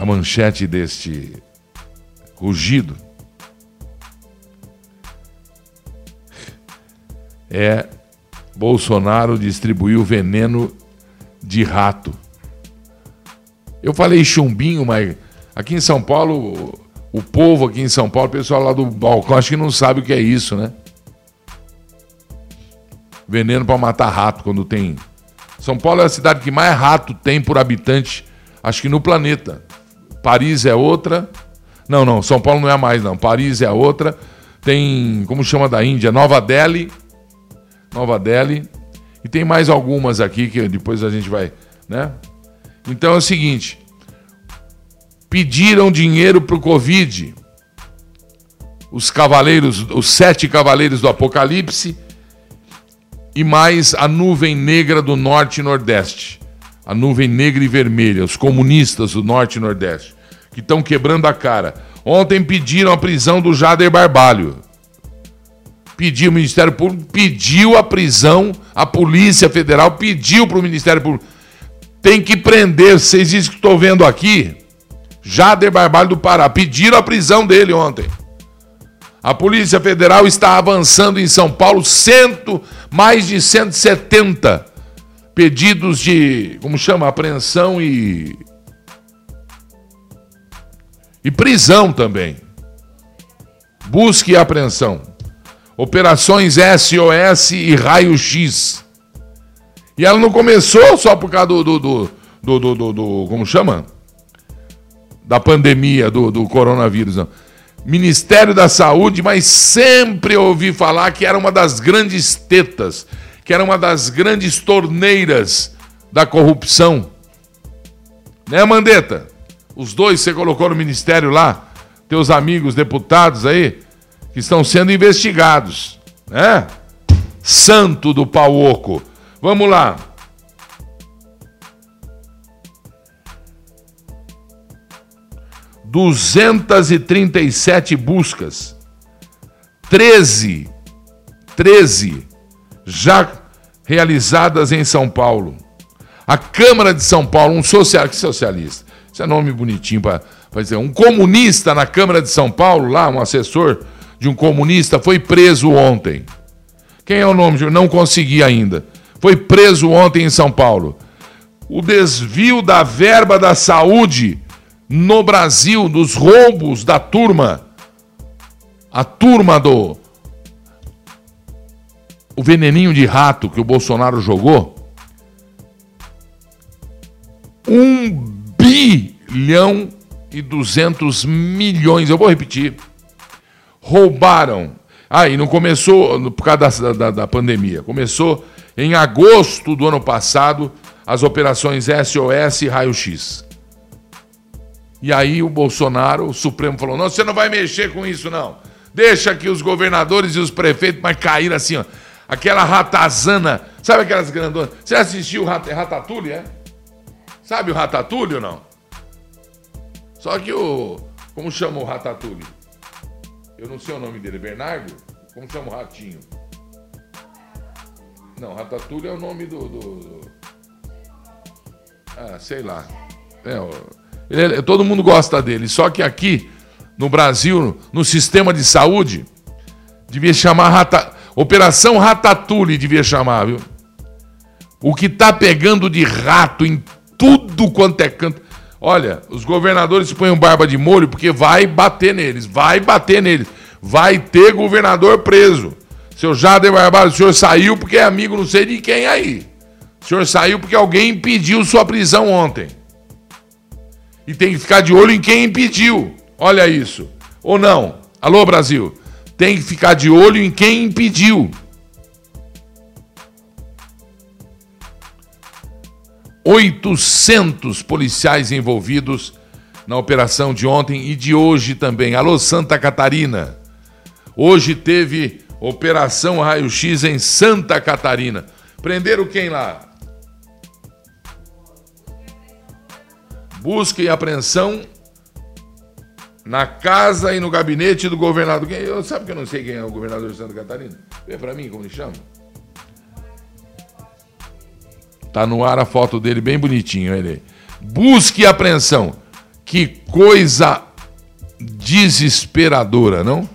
A manchete deste rugido é Bolsonaro distribuiu veneno de rato. Eu falei chumbinho, mas aqui em São Paulo, o povo aqui em São Paulo, o pessoal lá do balcão, acho que não sabe o que é isso, né? Veneno para matar rato quando tem. São Paulo é a cidade que mais rato tem por habitante, acho que no planeta. Paris é outra. Não, não, São Paulo não é mais, não. Paris é outra. Tem, como chama da Índia? Nova Delhi. Nova Delhi. E tem mais algumas aqui que depois a gente vai, né? Então é o seguinte: pediram dinheiro para o Covid. Os cavaleiros, os sete cavaleiros do Apocalipse e mais a nuvem negra do Norte e Nordeste. A nuvem negra e vermelha, os comunistas do Norte e Nordeste, que estão quebrando a cara. Ontem pediram a prisão do Jader Barbalho pediu o Ministério Público, pediu a prisão, a Polícia Federal pediu para o Ministério Público. Tem que prender, vocês dizem que estou vendo aqui, Jader Barbalho do Pará, pediram a prisão dele ontem. A Polícia Federal está avançando em São Paulo, cento, mais de 170 pedidos de, como chama, apreensão e e prisão também. Busque e apreensão. Operações SOS e raio-x. E ela não começou só por causa do. do, do, do, do, do, do como chama? Da pandemia, do, do coronavírus. Não. Ministério da Saúde, mas sempre ouvi falar que era uma das grandes tetas, que era uma das grandes torneiras da corrupção. Né, Mandetta? Os dois você colocou no ministério lá, teus amigos deputados aí, que estão sendo investigados. Né? Santo do pau oco. Vamos lá. Duzentas e trinta e sete buscas, treze, treze já realizadas em São Paulo. A Câmara de São Paulo, um social, que socialista, isso é nome bonitinho para dizer, um comunista na Câmara de São Paulo, lá, um assessor de um comunista foi preso ontem. Quem é o nome? Não consegui ainda. Foi preso ontem em São Paulo. O desvio da verba da saúde no Brasil, dos roubos da turma. A turma do. O veneninho de rato que o Bolsonaro jogou. Um bilhão e duzentos milhões. Eu vou repetir roubaram. Ah, e não começou por causa da, da, da pandemia. Começou em agosto do ano passado as operações SOS e raio-x. E aí o Bolsonaro, o Supremo, falou: não, você não vai mexer com isso, não. Deixa que os governadores e os prefeitos mas caíram assim, ó. Aquela ratazana. Sabe aquelas grandonas? Você assistiu o Rat Ratatouille, é? Sabe o Ratatouille ou não? Só que o. Como chama o Ratatouille? Eu não sei o nome dele, Bernardo? Como chama o ratinho? Não, Ratatouille é o nome do. do. Ah, sei lá. É, ele, todo mundo gosta dele, só que aqui, no Brasil, no sistema de saúde, devia chamar Rata... Operação Ratatouille, devia chamar, viu? O que tá pegando de rato em tudo quanto é canto. Olha, os governadores põem barba de molho porque vai bater neles, vai bater neles. Vai ter governador preso. Seu Jader Barbalho, o senhor saiu porque é amigo não sei de quem aí. O senhor saiu porque alguém impediu sua prisão ontem. E tem que ficar de olho em quem impediu. Olha isso. Ou não? Alô, Brasil? Tem que ficar de olho em quem impediu. 800 policiais envolvidos na operação de ontem e de hoje também. Alô, Santa Catarina. Hoje teve operação raio-x em Santa Catarina. Prenderam quem lá? Busca e apreensão na casa e no gabinete do governador. Eu, sabe que eu não sei quem é o governador de Santa Catarina? Vê para mim como ele chama. Tá no ar a foto dele bem bonitinho, ele. Busque e apreensão. Que coisa desesperadora, não?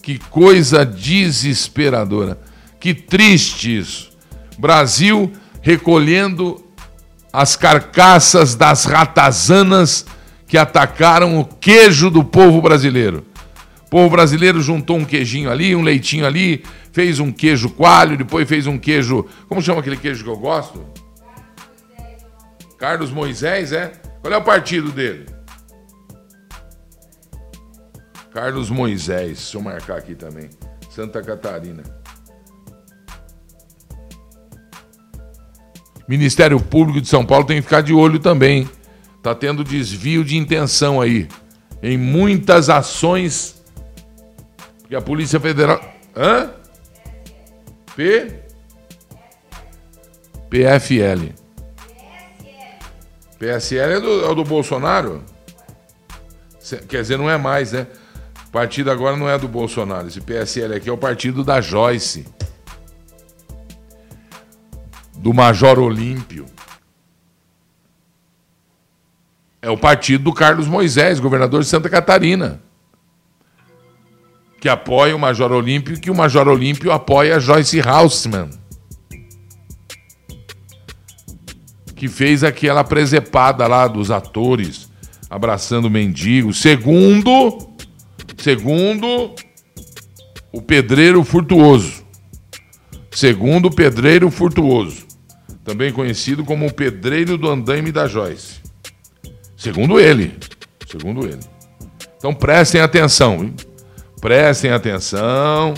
Que coisa desesperadora. Que triste isso. Brasil recolhendo as carcaças das ratazanas que atacaram o queijo do povo brasileiro. O povo brasileiro juntou um queijinho ali, um leitinho ali, fez um queijo coalho, depois fez um queijo. Como chama aquele queijo que eu gosto? Carlos Moisés, é? Qual é o partido dele? Carlos Moisés, deixa eu marcar aqui também. Santa Catarina. Ministério Público de São Paulo tem que ficar de olho também. Tá tendo desvio de intenção aí. Em muitas ações. que a Polícia Federal. Hã? P? PFL. PSL é do, é do Bolsonaro? Quer dizer, não é mais, né? O partido agora não é do Bolsonaro. Esse PSL aqui é o partido da Joyce. Do Major Olímpio. É o partido do Carlos Moisés, governador de Santa Catarina. Que apoia o Major Olímpio e que o Major Olímpio apoia Joyce Haussmann. que fez aquela presepada lá dos atores abraçando o mendigo. Segundo, segundo o pedreiro furtuoso. Segundo o pedreiro furtuoso, também conhecido como o pedreiro do andaime da Joyce. Segundo ele, segundo ele. Então prestem atenção, hein? prestem atenção.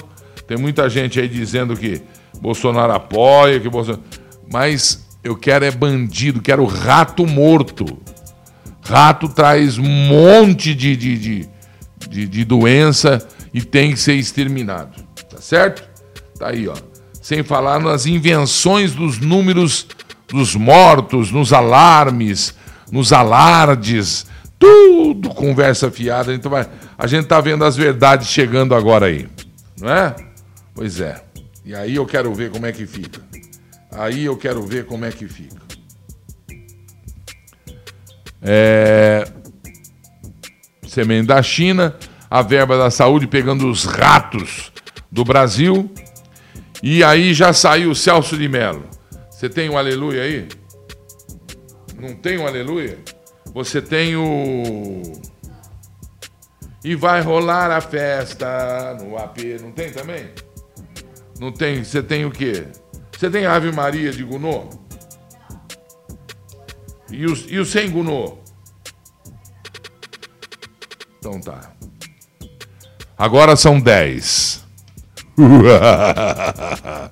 Tem muita gente aí dizendo que Bolsonaro apoia, que Bolsonaro. Mas eu quero é bandido, quero rato morto. Rato traz um monte de, de, de, de, de doença e tem que ser exterminado. Tá certo? Tá aí, ó. Sem falar nas invenções dos números dos mortos, nos alarmes, nos alardes, tudo conversa fiada. Então a gente tá vendo as verdades chegando agora aí, não é? Pois é. E aí eu quero ver como é que fica. Aí eu quero ver como é que fica. É... Semente da China, a verba da saúde pegando os ratos do Brasil. E aí já saiu o Celso de Mello. Você tem um aleluia aí? Não tem um aleluia? Você tem o. E vai rolar a festa no AP. Não tem também? Não tem? Você tem o quê? Você tem Ave Maria de Gounod? E o, e o sem Gounod? Então tá. Agora são 10.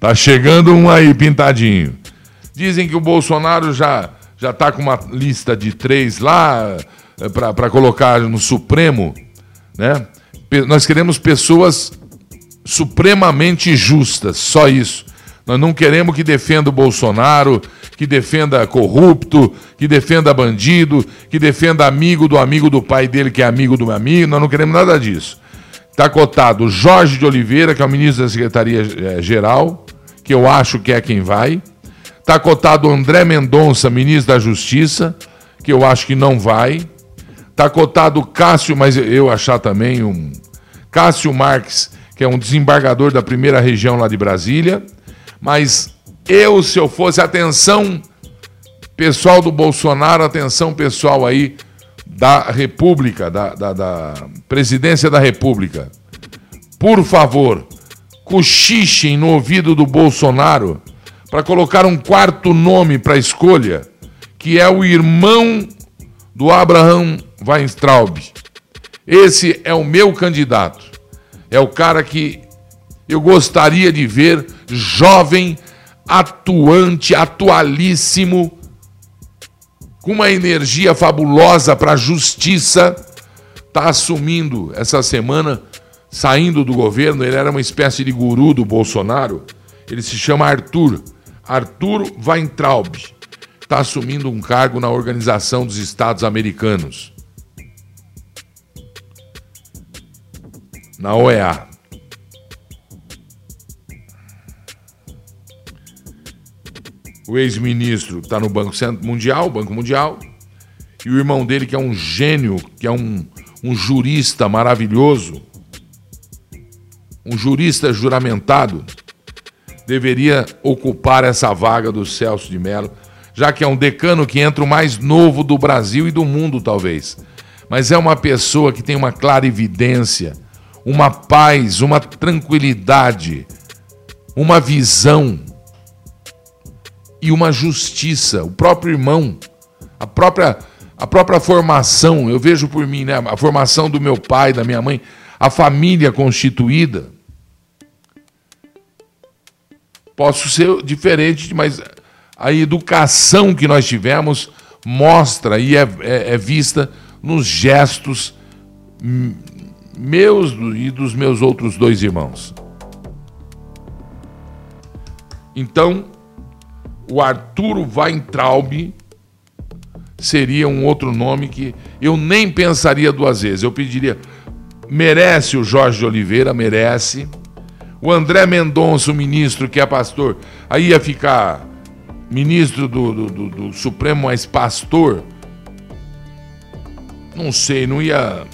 tá chegando um aí pintadinho. Dizem que o Bolsonaro já já tá com uma lista de três lá eh, para colocar no Supremo, né? Nós queremos pessoas supremamente justas, só isso. Nós não queremos que defenda o Bolsonaro, que defenda corrupto, que defenda bandido, que defenda amigo do amigo do pai dele, que é amigo do meu amigo. Nós não queremos nada disso. Está cotado Jorge de Oliveira, que é o ministro da Secretaria-Geral, que eu acho que é quem vai. Está cotado André Mendonça, ministro da Justiça, que eu acho que não vai. Está cotado Cássio, mas eu achar também um. Cássio Marques, que é um desembargador da primeira região lá de Brasília. Mas eu, se eu fosse, atenção, pessoal do Bolsonaro, atenção, pessoal aí da República, da, da, da presidência da República. Por favor, cochichem no ouvido do Bolsonaro para colocar um quarto nome para a escolha, que é o irmão do Abraham Weintraub. Esse é o meu candidato. É o cara que eu gostaria de ver jovem, atuante, atualíssimo, com uma energia fabulosa para a justiça, está assumindo essa semana, saindo do governo. Ele era uma espécie de guru do Bolsonaro. Ele se chama Arthur. Arthur Weintraub. Está assumindo um cargo na Organização dos Estados Americanos. Na OEA. O ex-ministro está no Banco Mundial, Banco Mundial, e o irmão dele, que é um gênio, que é um, um jurista maravilhoso, um jurista juramentado, deveria ocupar essa vaga do Celso de Mello, já que é um decano que entra o mais novo do Brasil e do mundo, talvez. Mas é uma pessoa que tem uma clara evidência, uma paz, uma tranquilidade, uma visão e uma justiça. O próprio irmão, a própria, a própria formação, eu vejo por mim, né? a formação do meu pai, da minha mãe, a família constituída. Posso ser diferente, mas a educação que nós tivemos mostra e é, é, é vista nos gestos meus e dos meus outros dois irmãos. Então, o Arturo Weintraub seria um outro nome que eu nem pensaria duas vezes. Eu pediria, merece o Jorge de Oliveira, merece. O André Mendonça, o ministro que é pastor, aí ia ficar ministro do, do, do, do Supremo, mas pastor. Não sei, não ia.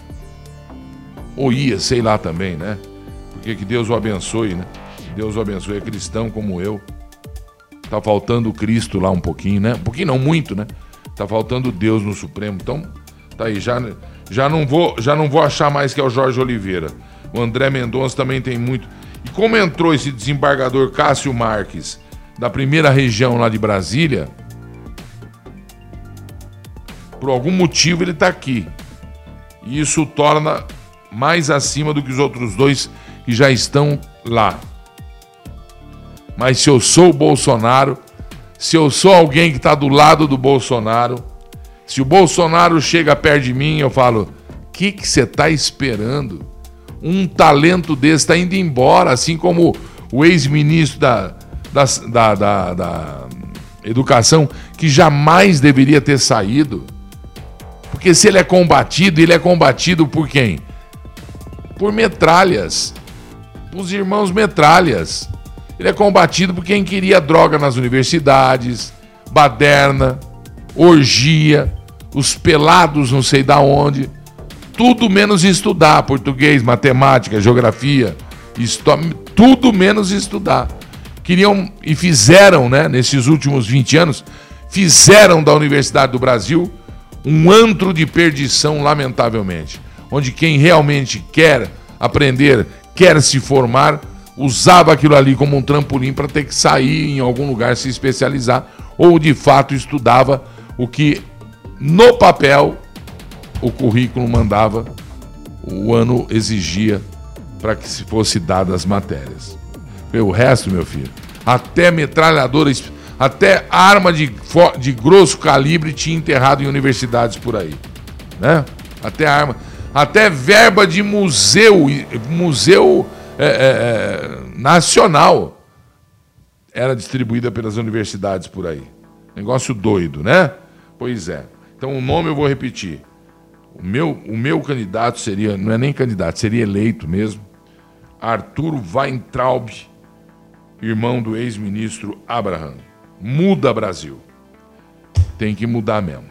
Ou ia, sei lá também, né? Porque que Deus o abençoe, né? Deus o abençoe. É cristão como eu. Tá faltando Cristo lá um pouquinho, né? Um pouquinho não, muito, né? Tá faltando Deus no Supremo. Então, tá aí, já, já, não, vou, já não vou achar mais que é o Jorge Oliveira. O André Mendonça também tem muito. E como entrou esse desembargador Cássio Marques da primeira região lá de Brasília, por algum motivo ele está aqui. E isso o torna mais acima do que os outros dois que já estão lá. Mas se eu sou o Bolsonaro, se eu sou alguém que está do lado do Bolsonaro, se o Bolsonaro chega perto de mim, eu falo: o que você está esperando? Um talento desse está indo embora, assim como o ex-ministro da, da, da, da, educação, que jamais deveria ter saído. Porque se ele é combatido, ele é combatido por quem? Por metralhas. Os irmãos metralhas. Ele é combatido por quem queria droga nas universidades, baderna, orgia, os pelados não sei da onde. Tudo menos estudar português, matemática, geografia, história, tudo menos estudar. Queriam e fizeram, né, nesses últimos 20 anos, fizeram da Universidade do Brasil um antro de perdição, lamentavelmente. Onde quem realmente quer aprender, quer se formar, usava aquilo ali como um trampolim para ter que sair em algum lugar se especializar, ou de fato estudava o que no papel o currículo mandava, o ano exigia para que se fosse dadas as matérias. O resto, meu filho, até metralhadoras, até arma de, de grosso calibre tinha enterrado em universidades por aí, né? Até arma, até verba de museu, museu é, nacional era distribuída pelas universidades por aí. Negócio doido, né? Pois é. Então o nome eu vou repetir. O meu, o meu candidato seria, não é nem candidato, seria eleito mesmo, Arturo Weintraub, irmão do ex-ministro Abraham. Muda Brasil. Tem que mudar mesmo.